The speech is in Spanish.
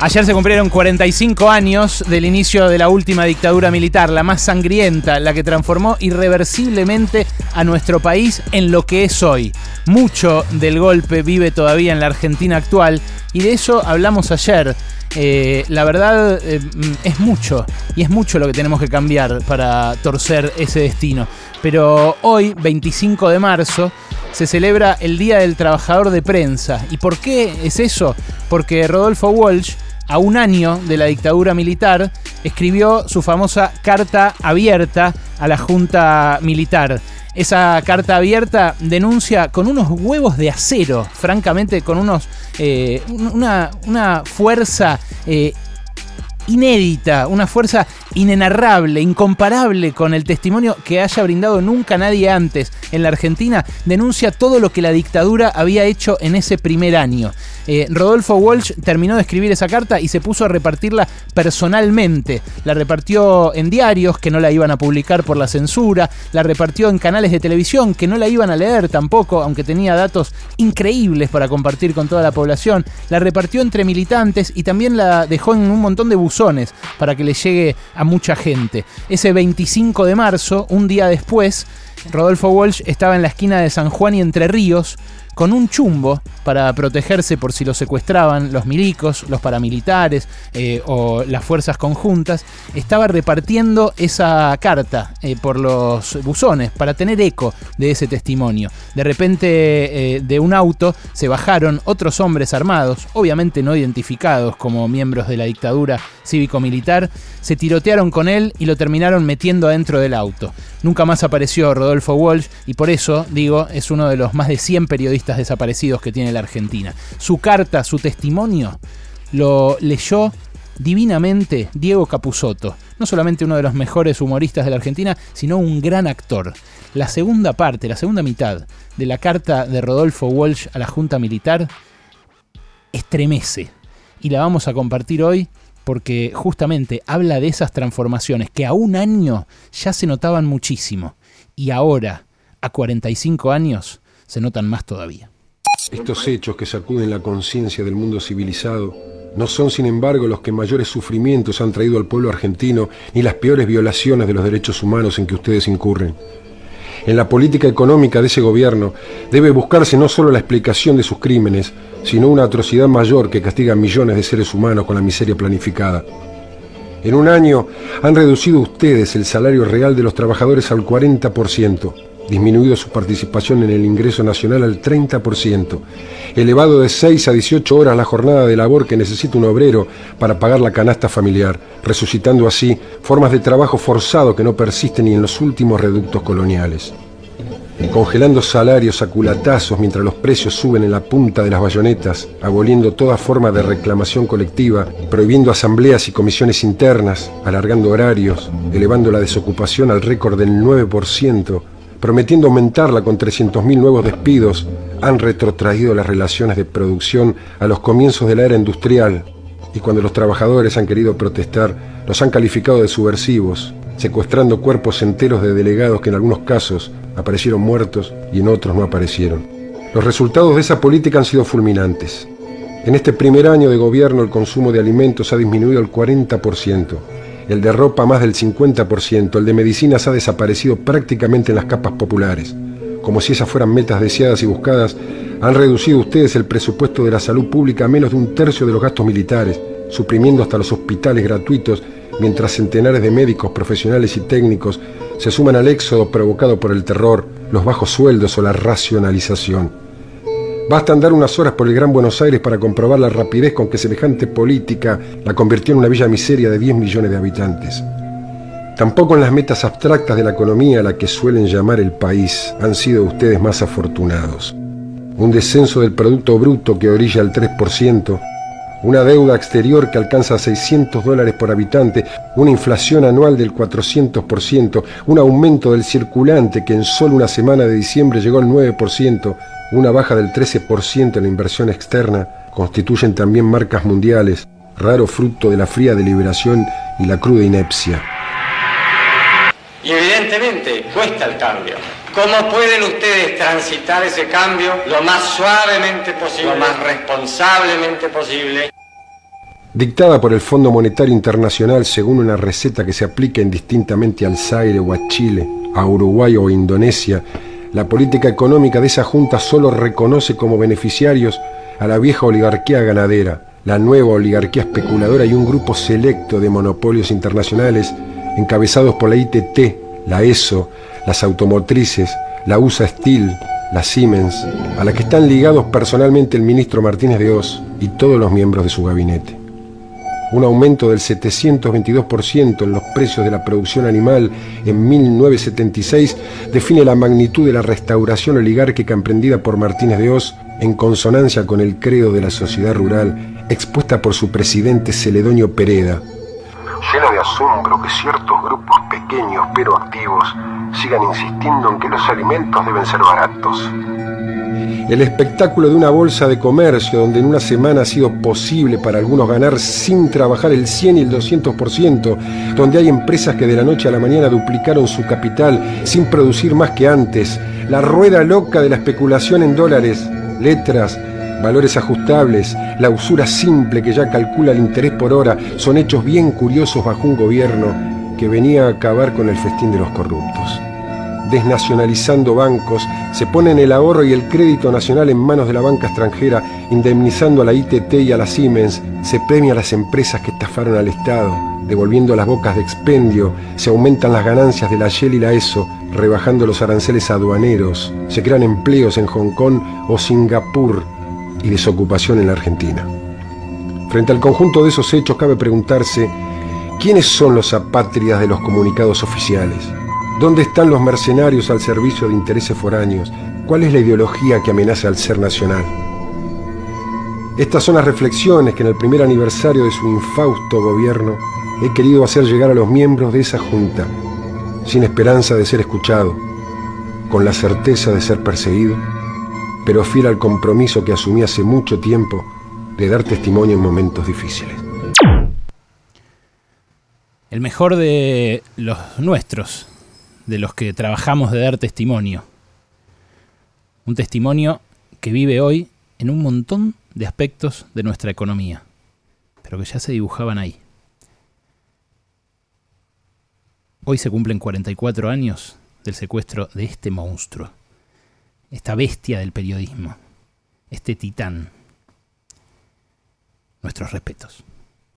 Ayer se cumplieron 45 años del inicio de la última dictadura militar, la más sangrienta, la que transformó irreversiblemente a nuestro país en lo que es hoy. Mucho del golpe vive todavía en la Argentina actual y de eso hablamos ayer. Eh, la verdad eh, es mucho y es mucho lo que tenemos que cambiar para torcer ese destino. Pero hoy, 25 de marzo, se celebra el Día del Trabajador de Prensa. ¿Y por qué es eso? Porque Rodolfo Walsh a un año de la dictadura militar, escribió su famosa carta abierta a la Junta Militar. Esa carta abierta denuncia con unos huevos de acero, francamente, con unos eh, una, una, fuerza eh, inédita, una fuerza inenarrable, incomparable con el testimonio que haya brindado nunca nadie antes en la Argentina, denuncia todo lo que la dictadura había hecho en ese primer año. Eh, Rodolfo Walsh terminó de escribir esa carta y se puso a repartirla personalmente. La repartió en diarios que no la iban a publicar por la censura, la repartió en canales de televisión que no la iban a leer tampoco, aunque tenía datos increíbles para compartir con toda la población, la repartió entre militantes y también la dejó en un montón de buzones para que le llegue a mucha gente. Ese 25 de marzo, un día después, Rodolfo Walsh estaba en la esquina de San Juan y Entre Ríos con un chumbo para protegerse por si lo secuestraban los milicos, los paramilitares eh, o las fuerzas conjuntas, estaba repartiendo esa carta eh, por los buzones para tener eco de ese testimonio. De repente eh, de un auto se bajaron otros hombres armados, obviamente no identificados como miembros de la dictadura cívico-militar, se tirotearon con él y lo terminaron metiendo adentro del auto. Nunca más apareció Rodolfo Walsh y por eso, digo, es uno de los más de 100 periodistas desaparecidos que tiene la Argentina. Su carta, su testimonio, lo leyó divinamente Diego Capusotto, no solamente uno de los mejores humoristas de la Argentina, sino un gran actor. La segunda parte, la segunda mitad de la carta de Rodolfo Walsh a la Junta Militar estremece y la vamos a compartir hoy porque justamente habla de esas transformaciones que a un año ya se notaban muchísimo y ahora, a 45 años, se notan más todavía. Estos hechos que sacuden la conciencia del mundo civilizado no son, sin embargo, los que mayores sufrimientos han traído al pueblo argentino ni las peores violaciones de los derechos humanos en que ustedes incurren. En la política económica de ese gobierno debe buscarse no solo la explicación de sus crímenes, sino una atrocidad mayor que castiga a millones de seres humanos con la miseria planificada. En un año han reducido ustedes el salario real de los trabajadores al 40%, disminuido su participación en el ingreso nacional al 30%, elevado de 6 a 18 horas la jornada de labor que necesita un obrero para pagar la canasta familiar, resucitando así formas de trabajo forzado que no persisten ni en los últimos reductos coloniales congelando salarios a culatazos mientras los precios suben en la punta de las bayonetas, aboliendo toda forma de reclamación colectiva, prohibiendo asambleas y comisiones internas, alargando horarios, elevando la desocupación al récord del 9%, prometiendo aumentarla con 300.000 nuevos despidos, han retrotraído las relaciones de producción a los comienzos de la era industrial. Y cuando los trabajadores han querido protestar, los han calificado de subversivos, secuestrando cuerpos enteros de delegados que en algunos casos aparecieron muertos y en otros no aparecieron. Los resultados de esa política han sido fulminantes. En este primer año de gobierno el consumo de alimentos ha disminuido al 40%, el de ropa más del 50%, el de medicinas ha desaparecido prácticamente en las capas populares. Como si esas fueran metas deseadas y buscadas, han reducido ustedes el presupuesto de la salud pública a menos de un tercio de los gastos militares, suprimiendo hasta los hospitales gratuitos mientras centenares de médicos, profesionales y técnicos se suman al éxodo provocado por el terror, los bajos sueldos o la racionalización. Basta andar unas horas por el Gran Buenos Aires para comprobar la rapidez con que semejante política la convirtió en una villa miseria de 10 millones de habitantes. Tampoco en las metas abstractas de la economía a la que suelen llamar el país han sido ustedes más afortunados. Un descenso del Producto Bruto que orilla al 3%, una deuda exterior que alcanza 600 dólares por habitante, una inflación anual del 400%, un aumento del circulante que en solo una semana de diciembre llegó al 9%, una baja del 13% en la inversión externa, constituyen también marcas mundiales, raro fruto de la fría deliberación y la cruda inepcia. Y evidentemente cuesta el cambio. ¿Cómo pueden ustedes transitar ese cambio lo más suavemente posible, lo más responsablemente posible? dictada por el Fondo Monetario Internacional según una receta que se aplica indistintamente al Zaire o a Chile, a Uruguay o a Indonesia, la política económica de esa junta solo reconoce como beneficiarios a la vieja oligarquía ganadera, la nueva oligarquía especuladora y un grupo selecto de monopolios internacionales encabezados por la ITT, la ESO, las automotrices, la USA Steel, la Siemens, a la que están ligados personalmente el ministro Martínez de Oz y todos los miembros de su gabinete un aumento del 722% en los precios de la producción animal en 1976 define la magnitud de la restauración oligárquica emprendida por Martínez de Oz en consonancia con el credo de la sociedad rural expuesta por su presidente Celedonio Pereda. Llena de asombro que ciertos grupos pequeños pero activos sigan insistiendo en que los alimentos deben ser baratos. El espectáculo de una bolsa de comercio donde en una semana ha sido posible para algunos ganar sin trabajar el 100 y el 200%, donde hay empresas que de la noche a la mañana duplicaron su capital sin producir más que antes, la rueda loca de la especulación en dólares, letras, valores ajustables, la usura simple que ya calcula el interés por hora, son hechos bien curiosos bajo un gobierno que venía a acabar con el festín de los corruptos. Desnacionalizando bancos, se ponen el ahorro y el crédito nacional en manos de la banca extranjera, indemnizando a la ITT y a la Siemens, se premia a las empresas que estafaron al Estado, devolviendo las bocas de expendio, se aumentan las ganancias de la Shell y la ESO, rebajando los aranceles aduaneros, se crean empleos en Hong Kong o Singapur y desocupación en la Argentina. Frente al conjunto de esos hechos cabe preguntarse, ¿quiénes son los apátridas de los comunicados oficiales? ¿Dónde están los mercenarios al servicio de intereses foráneos? ¿Cuál es la ideología que amenaza al ser nacional? Estas son las reflexiones que en el primer aniversario de su infausto gobierno he querido hacer llegar a los miembros de esa junta, sin esperanza de ser escuchado, con la certeza de ser perseguido, pero fiel al compromiso que asumí hace mucho tiempo de dar testimonio en momentos difíciles. El mejor de los nuestros, de los que trabajamos de dar testimonio. Un testimonio que vive hoy en un montón de aspectos de nuestra economía, pero que ya se dibujaban ahí. Hoy se cumplen 44 años del secuestro de este monstruo, esta bestia del periodismo, este titán. Nuestros respetos.